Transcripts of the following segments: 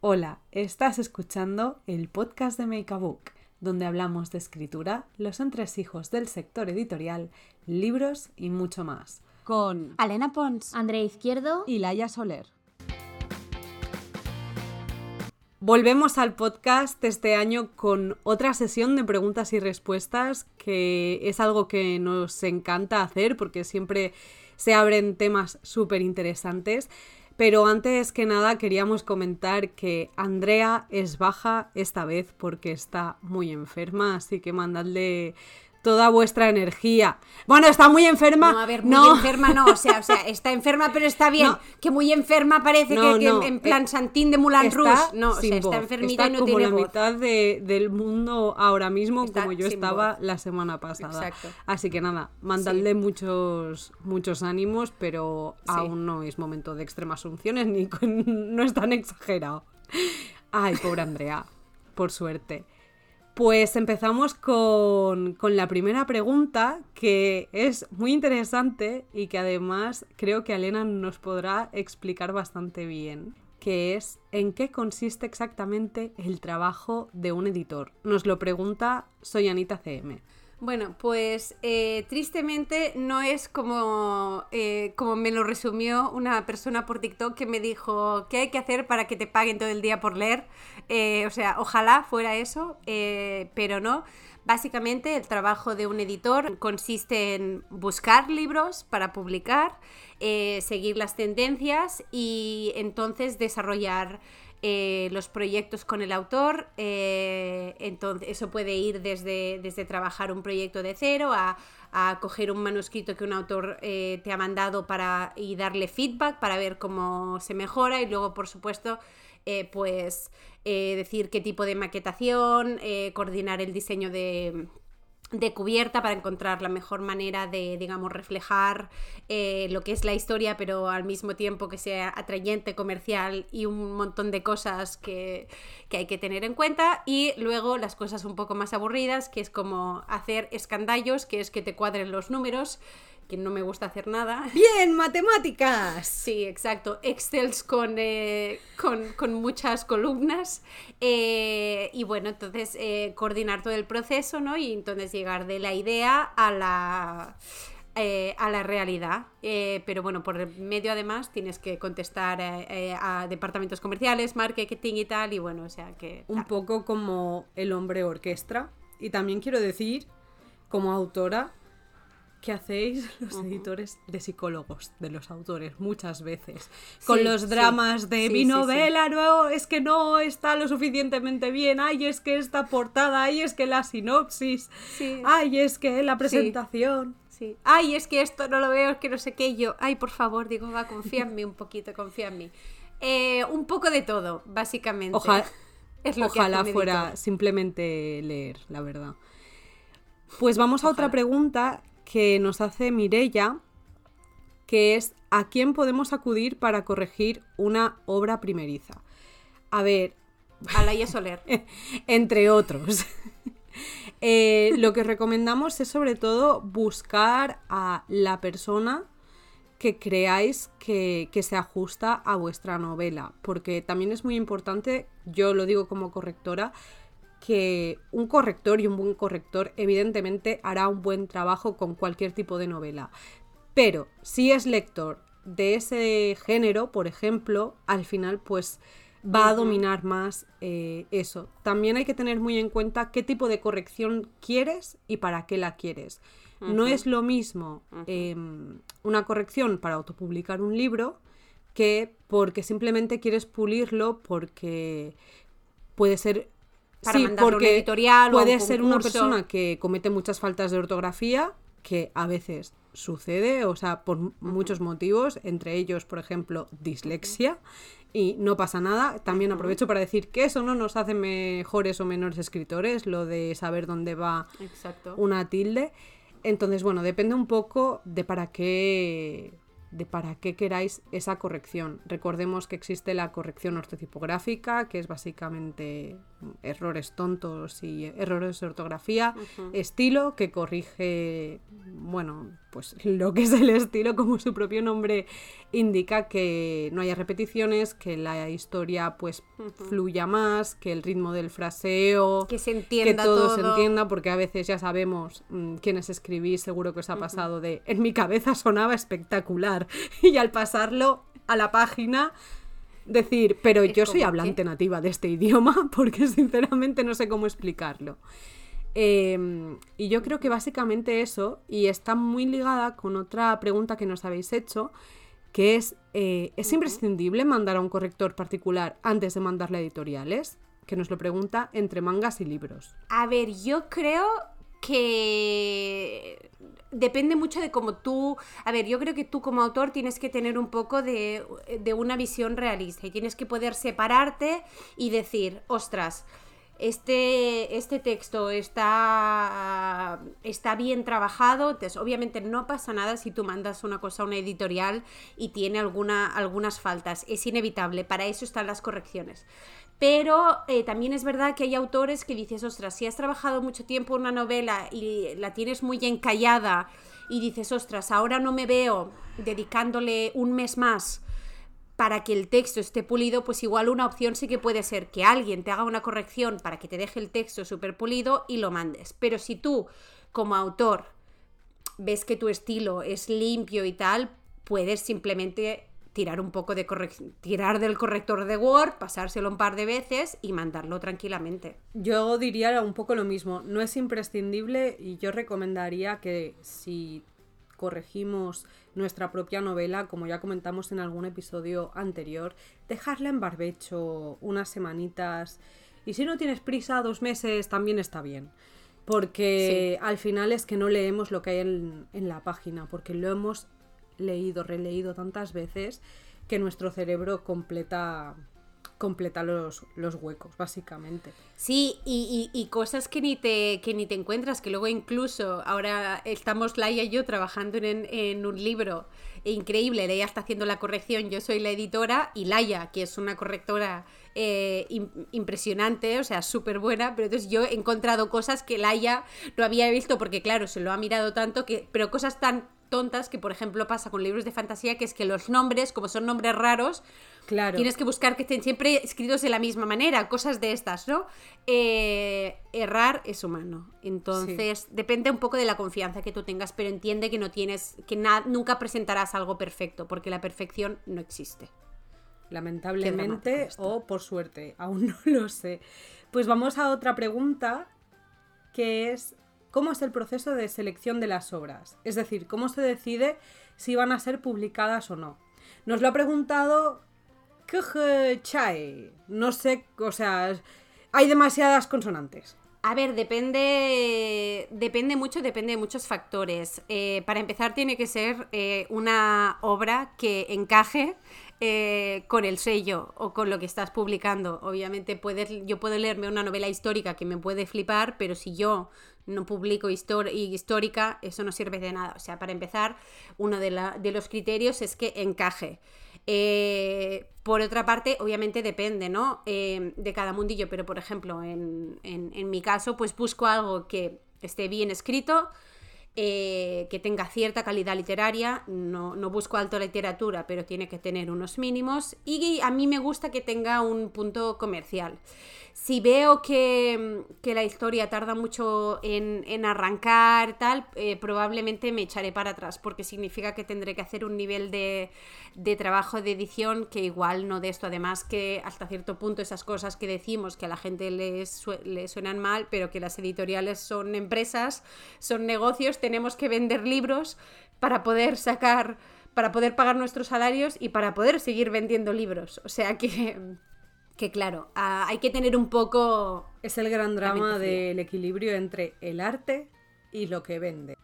Hola, estás escuchando el podcast de Make a Book, donde hablamos de escritura, los entresijos del sector editorial, libros y mucho más. Con Alena Pons, Andrea Izquierdo y Laia Soler. Volvemos al podcast este año con otra sesión de preguntas y respuestas, que es algo que nos encanta hacer porque siempre se abren temas súper interesantes. Pero antes que nada queríamos comentar que Andrea es baja esta vez porque está muy enferma, así que mandadle toda vuestra energía. Bueno, está muy enferma. No, a ver, muy enferma no, o sea, o sea, está enferma pero está bien. Que muy enferma parece que, que en plan eh, Santín de Moulin Rouge. No, o sea, está enfermita Está y no como tiene la voz. mitad de- del mundo ahora mismo, Está como yo estaba voz. la semana pasada. Exacto. Así que nada, mandadle muchos, muchos ánimos, pero Sí. aún no es momento de extremas unciones ni con- no es tan exagerado. Ay, pobre Andrea, por suerte. Pues empezamos con, con la primera pregunta, que es muy interesante y que además creo que Elena nos podrá explicar bastante bien, que es ¿en qué consiste exactamente el trabajo de un editor? Nos lo pregunta Soy Anita CM. Bueno, pues eh, tristemente no es como, eh, como me lo resumió una persona por TikTok que me dijo qué hay que hacer para que te paguen todo el día por leer. Eh, o sea, ojalá fuera eso, pero no. Básicamente el trabajo de un editor consiste en buscar libros para publicar, seguir las tendencias y entonces desarrollar eh, los proyectos con el autor. eh, entonces, eso puede ir desde, desde trabajar un proyecto de cero a, coger un manuscrito que un autor eh, te ha mandado para, y darle feedback para ver cómo se mejora y luego, por supuesto, pues decir qué tipo de maquetación, coordinar el diseño de, de cubierta para encontrar la mejor manera de, digamos, reflejar eh, lo que es la historia, pero al mismo tiempo que sea atrayente, comercial y un montón de cosas que, que hay que tener en cuenta. Y luego las cosas un poco más aburridas, que es como hacer escandallos, que es que te cuadren los números, que no me gusta hacer nada. ¡Bien, matemáticas! Sí, exacto. Excels con, eh, con, con muchas columnas. eh, y bueno, entonces eh, coordinar todo el proceso, ¿no? Y entonces llegar de la idea a la, a la realidad. Pero bueno, por el medio además tienes que contestar a departamentos comerciales, marketing y tal. Y bueno, o sea que... Un poco como el hombre orquestra. Y también quiero decir, como autora, que hacéis los editores de psicólogos de los autores muchas veces. Con Sí, los sí. dramas de mi sí, novela, no, es que no está lo suficientemente bien, ay, es que esta portada, ay, es que la sinopsis, ay, es que la presentación. Sí. Ay, es que esto no lo veo, es que no sé qué. Yo, ay, por favor, digo, va, confía en mí un poquito, confía en mí. Eh, un poco de todo, básicamente. Ojalá, Es lo fuera simplemente leer, la verdad. Pues vamos a otra pregunta que nos hace Mirella, que es ¿a quién podemos acudir para corregir una obra primeriza? A ver, A Laia Soler. entre otros. Eh, lo que recomendamos es sobre todo buscar a la persona que creáis que, que se ajusta a vuestra novela, porque también es muy importante, yo lo digo como correctora, que un corrector y un buen corrector evidentemente hará un buen trabajo con cualquier tipo de novela. Pero si es lector de ese género, por ejemplo, al final pues va a dominar más eh, eso. También hay que tener muy en cuenta qué tipo de corrección quieres y para qué la quieres. No es lo mismo em, una corrección para autopublicar un libro que porque simplemente quieres pulirlo porque puede ser Para sí, mandarlo a un porque editorial o a un puede ser una persona que comete muchas faltas de ortografía que a veces sucede, o sea, por muchos motivos, entre ellos, por ejemplo, dislexia, y no pasa nada. También aprovecho para decir que eso no nos hace mejores o menores escritores, lo de saber dónde va Exacto. una tilde. Entonces, bueno, depende un poco de para qué de para qué queráis esa corrección. Recordemos que existe la corrección ortotipográfica, que es básicamente errores tontos y errores de ortografía, estilo, que corrige, bueno, pues lo que es el estilo, como su propio nombre indica, que no haya repeticiones, que la historia pues fluya más, que el ritmo del fraseo, que se entienda que todo, todo. se entienda, porque a veces ya sabemos mm, quienes escribís, seguro que os ha pasado de en mi cabeza sonaba espectacular y al pasarlo a la página decir, pero Es yo soy hablante nativa de este idioma, porque sinceramente no sé cómo explicarlo. Eh, y yo creo que básicamente eso, y está muy ligada con otra pregunta que nos habéis hecho, que es, eh, ¿es imprescindible mandar a un corrector particular antes de mandarle a editoriales? Que nos lo pregunta entre mangas y libros. A ver, yo creo que depende mucho de cómo tú, a ver, yo creo que tú como autor tienes que tener un poco de, de una visión realista y tienes que poder separarte y decir, ostras, este, este texto está, está bien trabajado, entonces obviamente no pasa nada si tú mandas una cosa a una editorial y tiene alguna, algunas faltas, es inevitable, para eso están las correcciones. Pero eh, también es verdad que hay autores que dices, ostras, si has trabajado mucho tiempo una novela y la tienes muy encallada y dices, ostras, ahora no me veo dedicándole un mes más para que el texto esté pulido, pues igual una opción sí que puede ser que alguien te haga una corrección para que te deje el texto súper pulido y lo mandes. Pero si tú, como autor, ves que tu estilo es limpio y tal, puedes simplemente tirar un poco de tirar del corrector de Word, pasárselo un par de veces y mandarlo tranquilamente. Yo diría un poco lo mismo, no es imprescindible y yo recomendaría que si corregimos nuestra propia novela, como ya comentamos en algún episodio anterior, dejarla en barbecho unas semanitas y si no tienes prisa, dos meses también está bien. Porque Sí. al final es que no leemos lo que hay en, en la página, porque lo hemos leído, releído tantas veces que nuestro cerebro completa, completa los, los huecos, básicamente. Sí, y, y- cosas que ni, te, que ni te encuentras, que luego incluso ahora estamos Laia y yo trabajando en, en un libro increíble, Laia está haciendo la corrección, yo soy la editora, y Laia, que es una correctora eh, im- impresionante, o sea, súper buena, pero entonces yo he encontrado cosas que Laia no había visto, porque claro, se lo ha mirado tanto, que, pero cosas tan tontas que por ejemplo pasa con libros de fantasía, que es que los nombres, como son nombres raros, Claro. Tienes que buscar que estén siempre escritos de la misma manera, cosas de estas, ¿no? Eh, errar es humano. Entonces, depende un poco de la confianza que tú tengas, pero entiende que no tienes, que nunca presentarás algo perfecto, porque la perfección no existe. Lamentablemente o por suerte, aún no lo sé. Pues vamos a otra pregunta que es ¿cómo es el proceso de selección de las obras? Es decir, ¿cómo se decide si van a ser publicadas o no? Nos lo ha preguntado Chai. No sé, o sea, hay demasiadas consonantes. A ver, depende, depende mucho, depende de muchos factores. Eh, para empezar, tiene que ser eh, una obra que encaje eh, con el sello o con lo que estás publicando. Obviamente, puedes, yo puedo leerme una novela histórica que me puede flipar, pero si yo no publico histórica, eso no sirve de nada. O sea, para empezar, uno de, la- de los criterios es que encaje. Eh, por otra parte, obviamente depende, ¿no? Eh, de cada mundillo, pero por ejemplo, en, en- en mi caso, pues busco algo que esté bien escrito, eh, que tenga cierta calidad literaria, no, no busco alta literatura, pero tiene que tener unos mínimos, y a mí me gusta que tenga un punto comercial. Si veo que, que la historia tarda mucho en, en arrancar, tal, eh, probablemente me echaré para atrás, porque significa que tendré que hacer un nivel de, de trabajo de edición que igual no de esto. Además que hasta cierto punto esas cosas que decimos que a la gente le suenan mal, pero que las editoriales son empresas, son negocios, tenemos que vender libros para poder sacar, para poder pagar nuestros salarios y para poder seguir vendiendo libros. O sea que, que claro, hay que tener un poco... Es el gran drama del equilibrio entre el arte y lo que vende.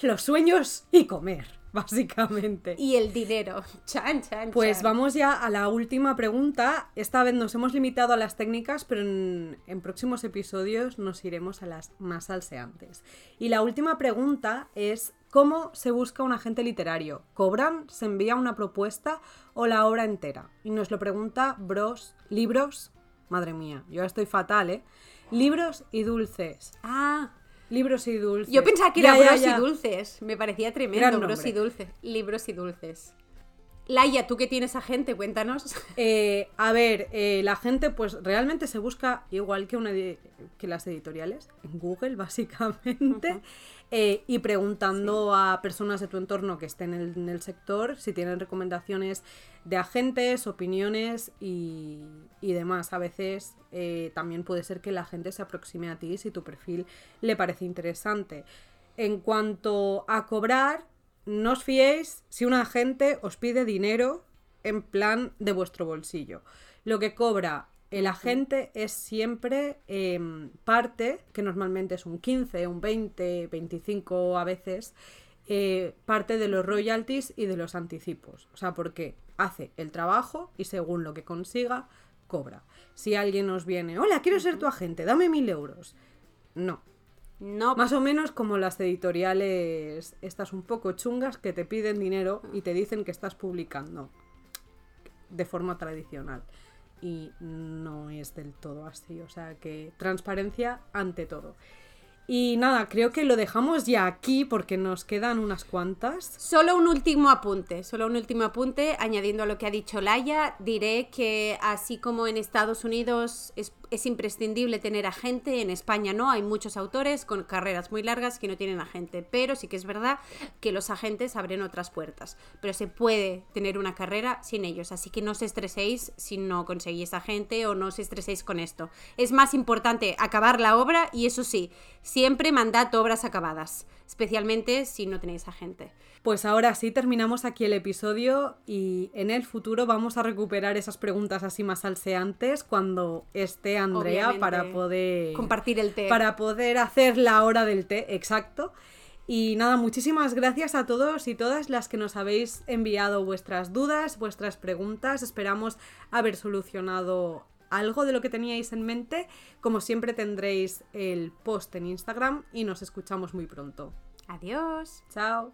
Los sueños y comer, básicamente. Y el dinero. Chan, chan, Pues chan. vamos ya a la última pregunta. Esta vez nos hemos limitado a las técnicas, pero en, en próximos episodios nos iremos a las más salseantes. Y la última pregunta es, ¿cómo se busca un agente literario? ¿Cobran? ¿Se envía una propuesta o la obra entera? Y nos lo pregunta Bros, Libros, madre mía, yo estoy fatal, ¿eh? Libros y dulces. Ah, Libros y dulces. Yo pensaba que Ya, era ya, Bros ya. y Dulces. Me parecía tremendo. Bros y Dulces. Libros y Dulces. Laia, tú que tienes a gente, cuéntanos. Eh, a ver, eh, la gente pues realmente se busca igual que, una edi- que las editoriales, en Google básicamente, eh, y preguntando a personas de tu entorno que estén en el, en el sector si tienen recomendaciones de agentes, opiniones y, y demás. A veces también puede ser que la gente se aproxime a ti si tu perfil le parece interesante. En cuanto a cobrar, no os fiéis si un agente os pide dinero en plan de vuestro bolsillo. Lo que cobra el agente es siempre em, parte, que normalmente es un 15, un 20, 25 a veces, eh, parte de los royalties y de los anticipos. O sea, porque hace el trabajo y según lo que consiga, cobra. Si alguien os viene, hola, quiero ser tu agente, dame mil euros. No, No, más o menos como las editoriales estas un poco chungas que te piden dinero y te dicen que estás publicando de forma tradicional. Y no es del todo así. O sea que transparencia ante todo. Y nada, creo que lo dejamos ya aquí porque nos quedan unas cuantas. Solo un último apunte, solo un último apunte, añadiendo a lo que ha dicho Laia, diré que así como en Estados Unidos es, es imprescindible tener agente, en España no, hay muchos autores con carreras muy largas que no tienen agente, pero sí que es verdad que los agentes abren otras puertas, pero se puede tener una carrera sin ellos, así que no os estreséis si no conseguís agente o no os estreséis con esto. Es más importante acabar la obra y eso sí, siempre mandad obras acabadas, especialmente si no tenéis agente. Pues ahora sí terminamos aquí el episodio y en el futuro vamos a recuperar esas preguntas así más salseantes cuando esté Andrea Obviamente, para poder compartir el té. para poder hacer la hora del té, exacto. Y nada, muchísimas gracias a todos y todas las que nos habéis enviado vuestras dudas, vuestras preguntas. Esperamos haber solucionado algo de lo que teníais en mente. Como siempre tendréis el post en Instagram y nos escuchamos muy pronto. Adiós. Chao.